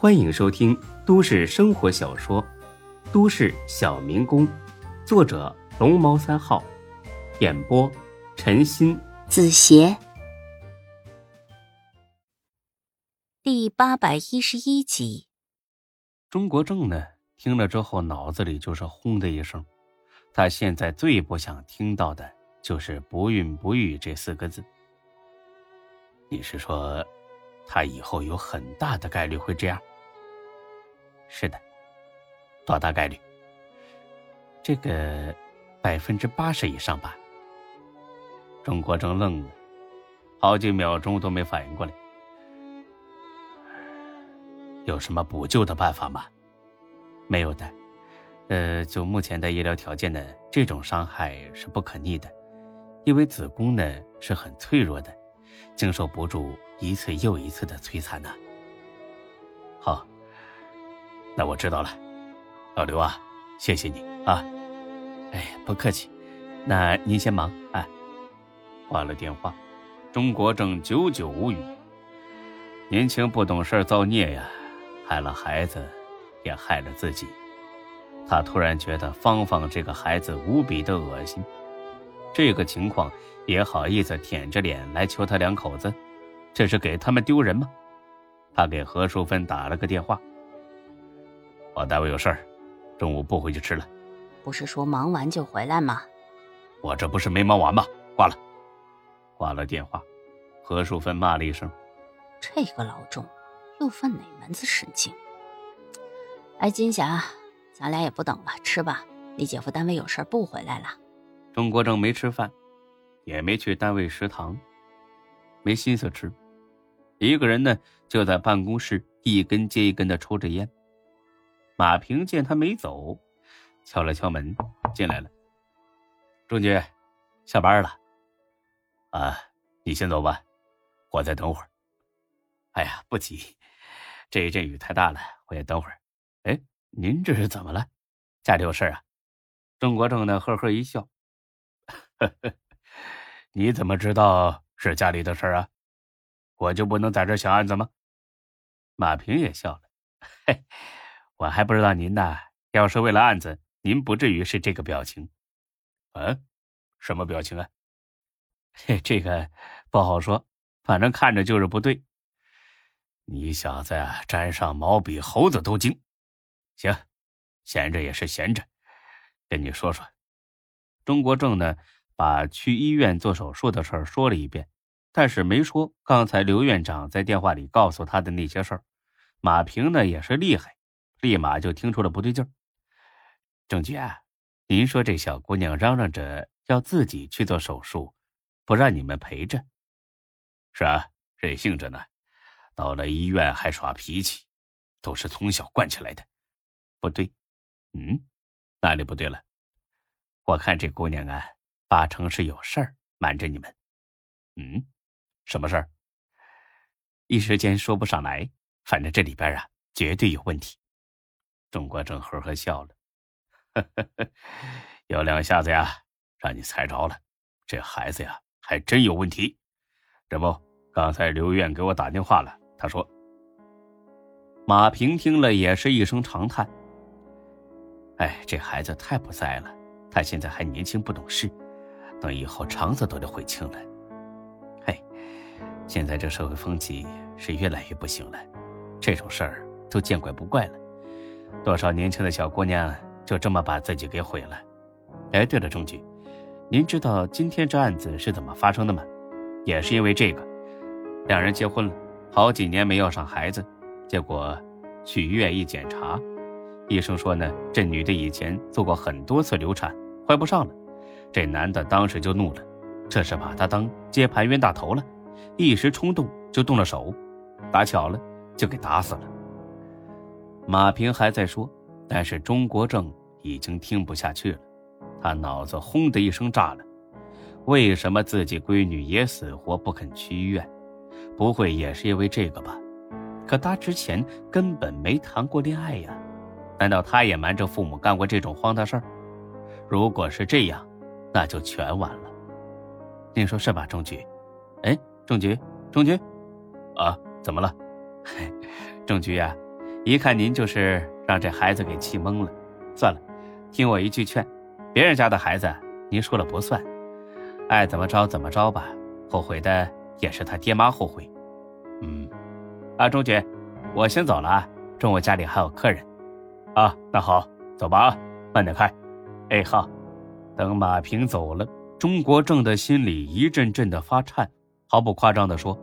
欢迎收听都市生活小说《都市小民工》，作者龙猫三号，演播陈鑫、子邪，第八百一十一集。钟国正呢，听了之后脑子里就是轰的一声。他现在最不想听到的就是“不孕不育”这四个字。你是说，他以后有很大的概率会这样？是的，多大概率？这个百分之八十以上吧。钟国正愣了，好几秒钟都没反应过来。有什么补救的办法吗？没有的。呃，就目前的医疗条件呢，这种伤害是不可逆的，因为子宫呢是很脆弱的，经受不住一次又一次的摧残呢。好。那我知道了，老刘啊，谢谢你啊！哎，不客气。那您先忙啊。挂了电话，钟国正久久无语。年轻不懂事造孽呀，害了孩子，也害了自己。他突然觉得芳芳这个孩子无比的恶心。这个情况也好意思舔着脸来求他两口子，这是给他们丢人吗？他给何淑芬打了个电话。我单位有事儿，中午不回去吃了。不是说忙完就回来吗？我这不是没忙完吗？挂了，挂了电话。何淑芬骂了一声：“这个老钟又犯哪门子神经？”哎，金霞，咱俩也不等了，吃吧。你姐夫单位有事不回来了。钟国正没吃饭，也没去单位食堂，没心思吃，一个人呢就在办公室一根接一根的抽着烟。马平见他没走，敲了敲门，进来了。钟局，下班了。啊，你先走吧，我再等会儿。哎呀，不急，这一阵雨太大了，我也等会儿。哎，您这是怎么了？家里有事啊？钟国正呢，呵呵一笑。呵呵，你怎么知道是家里的事儿啊？我就不能在这想案子吗？马平也笑了。嘿。我还不知道您呢。要是为了案子，您不至于是这个表情。嗯，什么表情啊？嘿这个不好说，反正看着就是不对。你小子啊沾上毛比猴子都精。行，闲着也是闲着，跟你说说。中国正呢，把去医院做手术的事儿说了一遍，但是没说刚才刘院长在电话里告诉他的那些事儿。马平呢，也是厉害。立马就听出了不对劲儿，郑局，您说这小姑娘嚷嚷着要自己去做手术，不让你们陪着，是啊，任性着呢，到了医院还耍脾气，都是从小惯起来的。不对，嗯，哪里不对了？我看这姑娘啊，八成是有事儿瞒着你们。嗯，什么事儿？一时间说不上来，反正这里边啊，绝对有问题。钟国正呵呵笑了，呵呵呵，有两下子呀，让你猜着了。这孩子呀，还真有问题。这不，刚才刘院给我打电话了，他说。马平听了也是一声长叹：“哎，这孩子太不在了。他现在还年轻不懂事，等以后肠子都得悔青了。嘿，现在这社会风气是越来越不行了，这种事儿都见怪不怪了。”多少年轻的小姑娘就这么把自己给毁了？哎，对了，钟局，您知道今天这案子是怎么发生的吗？也是因为这个，两人结婚了，好几年没要上孩子，结果去医院一检查，医生说呢，这女的以前做过很多次流产，怀不上了。这男的当时就怒了，这是把他当接盘冤大头了，一时冲动就动了手，打巧了就给打死了。马平还在说，但是钟国正已经听不下去了，他脑子轰的一声炸了。为什么自己闺女也死活不肯去医院？不会也是因为这个吧？可他之前根本没谈过恋爱呀，难道他也瞒着父母干过这种荒唐事儿？如果是这样，那就全完了。您说是吧，钟局？哎，钟局，钟局，啊，怎么了？钟局呀。一看您就是让这孩子给气懵了。算了，听我一句劝，别人家的孩子您说了不算，爱怎么着怎么着吧。后悔的也是他爹妈后悔。嗯，啊，钟局，我先走了啊，中午家里还有客人。啊，那好，走吧啊，慢点开。哎，好。等马平走了，钟国正的心里一阵阵的发颤。毫不夸张的说，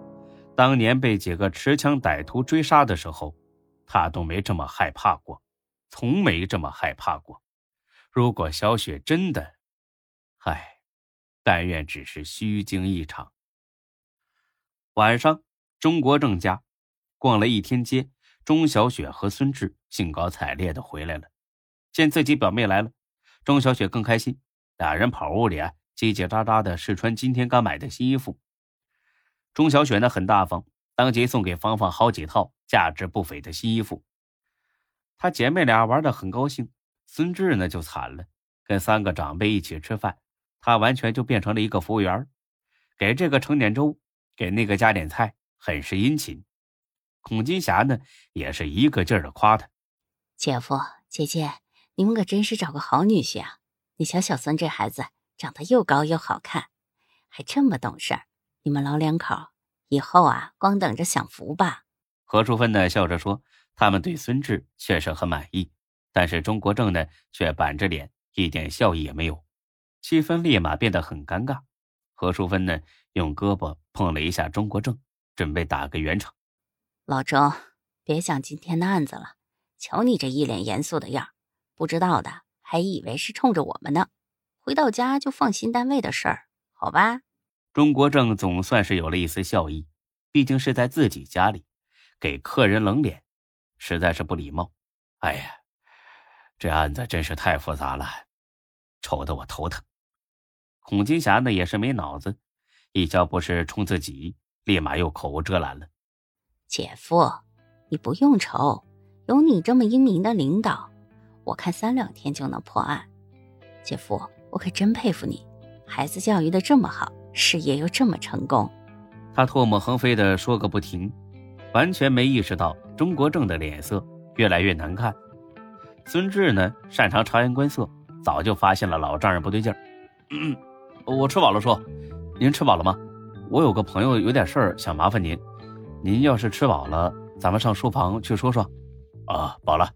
当年被几个持枪歹徒追杀的时候，他都没这么害怕过，从没这么害怕过。如果小雪真的……唉，但愿只是虚惊一场。晚上，钟国正家逛了一天街，钟小雪和孙志兴高采烈的回来了。见自己表妹来了，钟小雪更开心，俩人跑屋里啊，叽叽喳喳的试穿今天刚买的新衣服。钟小雪呢很大方，当即送给芳芳好几套价值不菲的新衣服。她姐妹俩玩的很高兴，孙志呢就惨了，跟三个长辈一起吃饭，他完全就变成了一个服务员，给这个盛点粥，给那个加点菜，很是殷勤。孔金霞呢也是一个劲儿的夸他：“姐夫姐姐，你们可真是找个好女婿啊！你瞧小孙这孩子长得又高又好看，还这么懂事儿。”你们老两口以后啊，光等着享福吧。何淑芬呢，笑着说：“他们对孙志确实很满意，但是钟国正呢，却板着脸，一点笑意也没有。气氛立马变得很尴尬。何淑芬呢，用胳膊碰了一下钟国正，准备打个圆场。老钟，别想今天的案子了。瞧你这一脸严肃的样不知道的还以为是冲着我们呢。回到家就放心单位的事儿，好吧？”钟国正总算是有了一丝笑意，毕竟是在自己家里，给客人冷脸，实在是不礼貌。哎呀，这案子真是太复杂了，愁得我头疼。孔金霞呢也是没脑子，一瞧不是冲自己，立马又口无遮拦了。姐夫，你不用愁，有你这么英明的领导，我看三两天就能破案。姐夫，我可真佩服你，孩子教育的这么好。事业又这么成功，他唾沫横飞的说个不停，完全没意识到钟国正的脸色越来越难看。孙志呢，擅长察言观色，早就发现了老丈人不对劲儿。我吃饱了，叔，您吃饱了吗？我有个朋友有点事儿想麻烦您，您要是吃饱了，咱们上书房去说说。啊，饱了。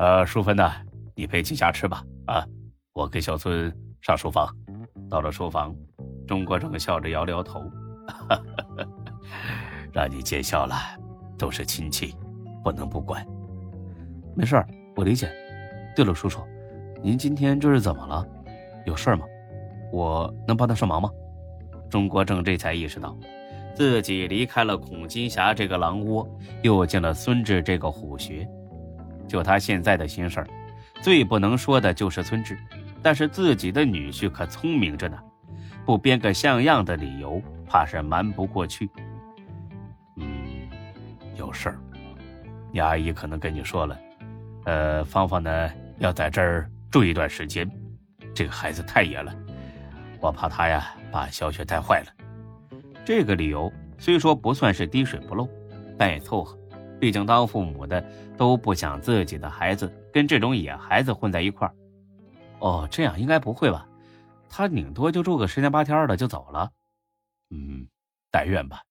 呃，淑芬呢，你陪金霞吃吧。啊，我跟小孙上书房。到了书房。钟国正笑着摇摇头，让你见笑了，都是亲戚，不能不管。没事我理解。对了，叔叔，您今天这是怎么了？有事吗？我能帮得上忙吗？钟国正这才意识到，自己离开了孔金霞这个狼窝，又进了孙志这个虎穴。就他现在的心事儿，最不能说的就是村志，但是自己的女婿可聪明着呢。不编个像样的理由，怕是瞒不过去。嗯，有事儿，你阿姨可能跟你说了。呃，芳芳呢要在这儿住一段时间，这个孩子太野了，我怕他呀把小雪带坏了。这个理由虽说不算是滴水不漏，但也凑合。毕竟当父母的都不想自己的孩子跟这种野孩子混在一块儿。哦，这样应该不会吧？他顶多就住个十天八天的就走了，嗯，但愿吧。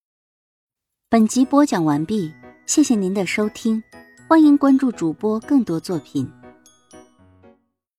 本集播讲完毕，谢谢您的收听，欢迎关注主播更多作品。